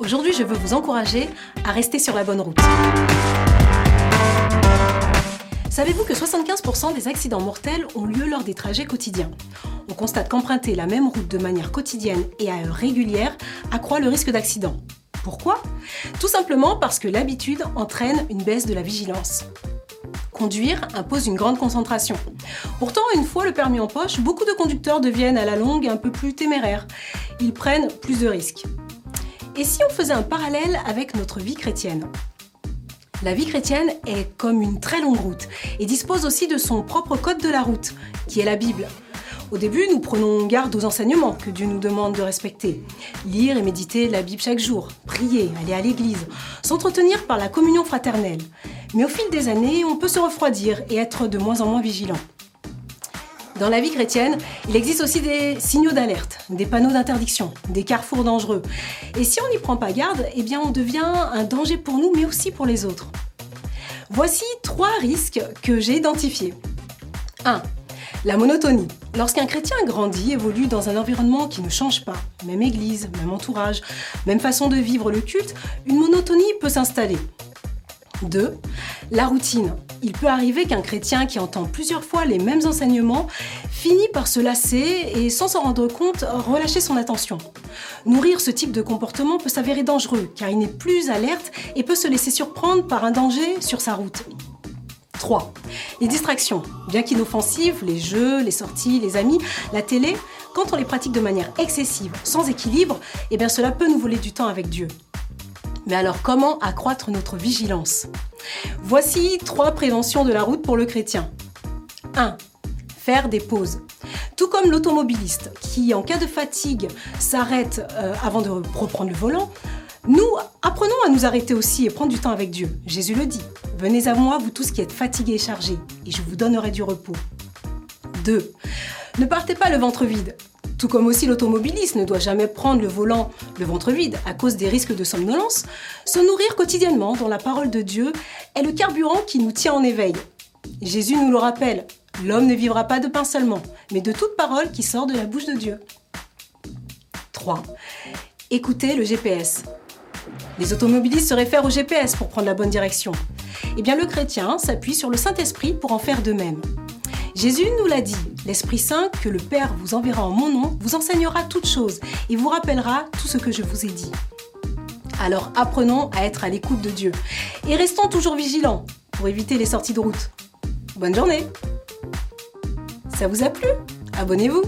Aujourd'hui, je veux vous encourager à rester sur la bonne route. Savez-vous que 75% des accidents mortels ont lieu lors des trajets quotidiens? On constate qu'emprunter la même route de manière quotidienne et à heure régulière accroît le risque d'accident. Pourquoi? Tout simplement parce que l'habitude entraîne une baisse de la vigilance. Conduire impose une grande concentration. Pourtant, une fois le permis en poche, beaucoup de conducteurs deviennent à la longue un peu plus téméraires. Ils prennent plus de risques. Et si on faisait un parallèle avec notre vie chrétienne? La vie chrétienne est comme une très longue route et dispose aussi de son propre code de la route, qui est la Bible. Au début, nous prenons garde aux enseignements que Dieu nous demande de respecter. Lire et méditer la Bible chaque jour, prier, aller à l'église, s'entretenir par la communion fraternelle. Mais au fil des années, on peut se refroidir et être de moins en moins vigilant. Dans la vie chrétienne, il existe aussi des signaux d'alerte, des panneaux d'interdiction, des carrefours dangereux. Et si on n'y prend pas garde, eh bien on devient un danger pour nous, mais aussi pour les autres. Voici trois risques que j'ai identifiés. 1. La monotonie. Lorsqu'un chrétien grandit, évolue dans un environnement qui ne change pas, même église, même entourage, même façon de vivre le culte, une monotonie peut s'installer. 2. La routine. Il peut arriver qu'un chrétien qui entend plusieurs fois les mêmes enseignements finit par se lasser et sans s'en rendre compte relâcher son attention. Nourrir ce type de comportement peut s'avérer dangereux car il n'est plus alerte et peut se laisser surprendre par un danger sur sa route. 3. Les distractions. Bien qu'inoffensives, les jeux, les sorties, les amis, la télé, quand on les pratique de manière excessive, sans équilibre, eh bien cela peut nous voler du temps avec Dieu. Mais alors comment accroître notre vigilance? Voici trois préventions de la route pour le chrétien. 1. Faire des pauses. Tout comme l'automobiliste qui, en cas de fatigue, s'arrête euh, avant de reprendre le volant, nous apprenons à nous arrêter aussi et prendre du temps avec Dieu. Jésus le dit. Venez à moi, vous tous qui êtes fatigués et chargés, et je vous donnerai du repos. 2. Ne partez pas le ventre vide. Tout comme aussi l'automobiliste ne doit jamais prendre le volant le ventre vide à cause des risques de somnolence, se nourrir quotidiennement dans la parole de Dieu est le carburant qui nous tient en éveil. Jésus nous le rappelle, l'homme ne vivra pas de pain seulement, mais de toute parole qui sort de la bouche de Dieu. 3. Écoutez le GPS. Les automobilistes se réfèrent au GPS pour prendre la bonne direction. Eh bien, le chrétien s'appuie sur le Saint-Esprit pour en faire de même. Jésus nous l'a dit, l'Esprit Saint que le Père vous enverra en mon nom vous enseignera toutes choses et vous rappellera tout ce que je vous ai dit. Alors apprenons à être à l'écoute de Dieu et restons toujours vigilants pour éviter les sorties de route. Bonne journée Ça vous a plu? Abonnez-vous